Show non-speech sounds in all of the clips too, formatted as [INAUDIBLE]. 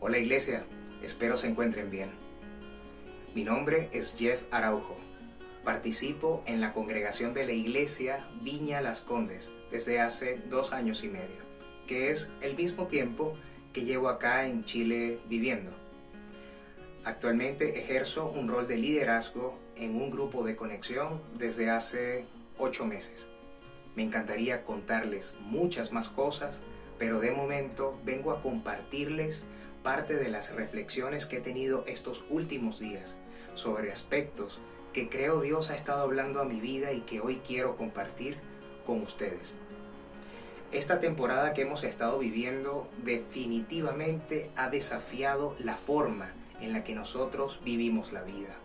Hola iglesia, espero se encuentren bien. Mi nombre es Jeff Araujo. Participo en la congregación de la iglesia Viña Las Condes desde hace dos años y medio, que es el mismo tiempo que llevo acá en Chile viviendo. Actualmente ejerzo un rol de liderazgo en un grupo de conexión desde hace ocho meses. Me encantaría contarles muchas más cosas, pero de momento vengo a compartirles parte de las reflexiones que he tenido estos últimos días sobre aspectos que creo Dios ha estado hablando a mi vida y que hoy quiero compartir con ustedes. Esta temporada que hemos estado viviendo definitivamente ha desafiado la forma en la que nosotros vivimos la vida.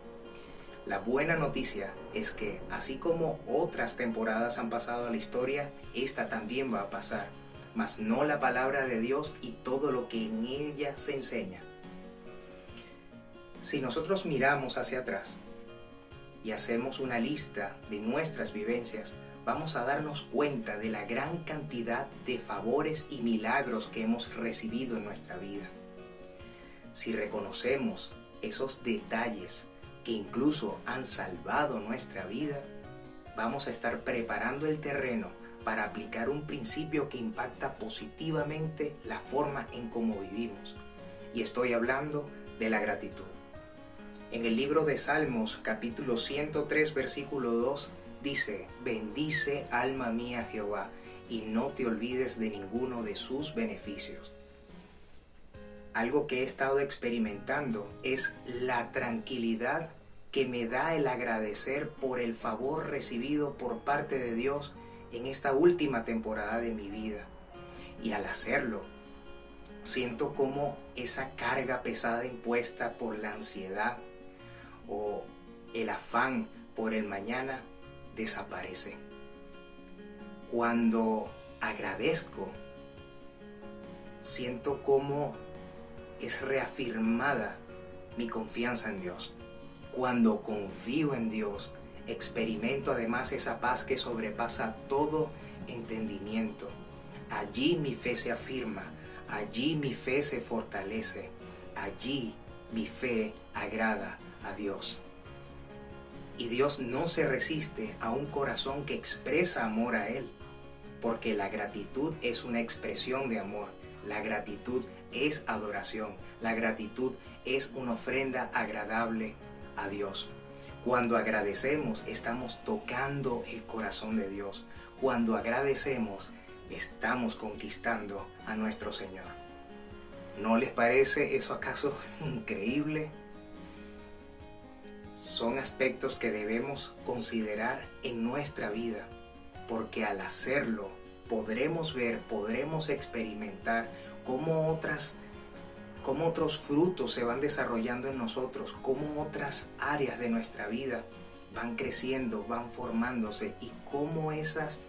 La buena noticia es que así como otras temporadas han pasado a la historia, esta también va a pasar mas no la palabra de Dios y todo lo que en ella se enseña. Si nosotros miramos hacia atrás y hacemos una lista de nuestras vivencias, vamos a darnos cuenta de la gran cantidad de favores y milagros que hemos recibido en nuestra vida. Si reconocemos esos detalles que incluso han salvado nuestra vida, vamos a estar preparando el terreno para aplicar un principio que impacta positivamente la forma en cómo vivimos. Y estoy hablando de la gratitud. En el libro de Salmos capítulo 103 versículo 2 dice, bendice alma mía Jehová y no te olvides de ninguno de sus beneficios. Algo que he estado experimentando es la tranquilidad que me da el agradecer por el favor recibido por parte de Dios en esta última temporada de mi vida. Y al hacerlo, siento como esa carga pesada impuesta por la ansiedad o el afán por el mañana desaparece. Cuando agradezco, siento como es reafirmada mi confianza en Dios. Cuando confío en Dios, experimento además esa paz que sobrepasa todo entendimiento. Allí mi fe se afirma, allí mi fe se fortalece, allí mi fe agrada a Dios. Y Dios no se resiste a un corazón que expresa amor a Él, porque la gratitud es una expresión de amor, la gratitud es adoración, la gratitud es una ofrenda agradable a Dios. Cuando agradecemos, estamos tocando el corazón de Dios. Cuando agradecemos, estamos conquistando a nuestro Señor. ¿No les parece eso acaso [LAUGHS] increíble? Son aspectos que debemos considerar en nuestra vida, porque al hacerlo podremos ver, podremos experimentar cómo otras cómo otros frutos se van desarrollando en nosotros, cómo otras áreas de nuestra vida van creciendo, van formándose y cómo esas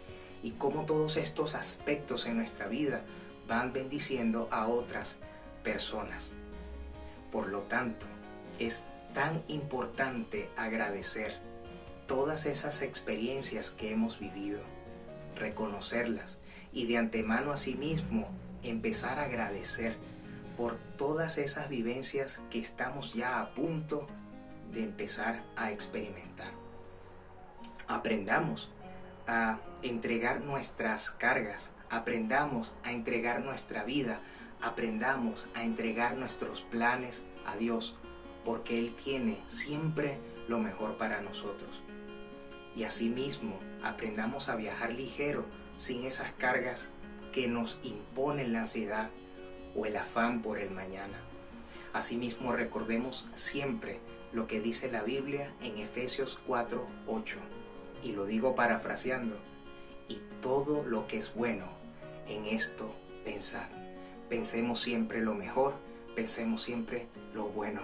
y cómo todos estos aspectos en nuestra vida van bendiciendo a otras personas. Por lo tanto, es tan importante agradecer todas esas experiencias que hemos vivido, reconocerlas y de antemano a sí mismo empezar a agradecer por todas esas vivencias que estamos ya a punto de empezar a experimentar. Aprendamos a entregar nuestras cargas, aprendamos a entregar nuestra vida, aprendamos a entregar nuestros planes a Dios, porque Él tiene siempre lo mejor para nosotros. Y asimismo, aprendamos a viajar ligero, sin esas cargas que nos imponen la ansiedad o el afán por el mañana. Asimismo, recordemos siempre lo que dice la Biblia en Efesios 4:8, y lo digo parafraseando, y todo lo que es bueno, en esto pensad. Pensemos siempre lo mejor, pensemos siempre lo bueno.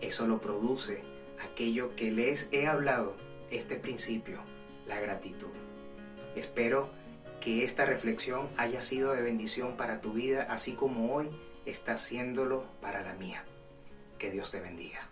Eso lo produce aquello que les he hablado, este principio, la gratitud. Espero que esta reflexión haya sido de bendición para tu vida, así como hoy está haciéndolo para la mía. Que Dios te bendiga.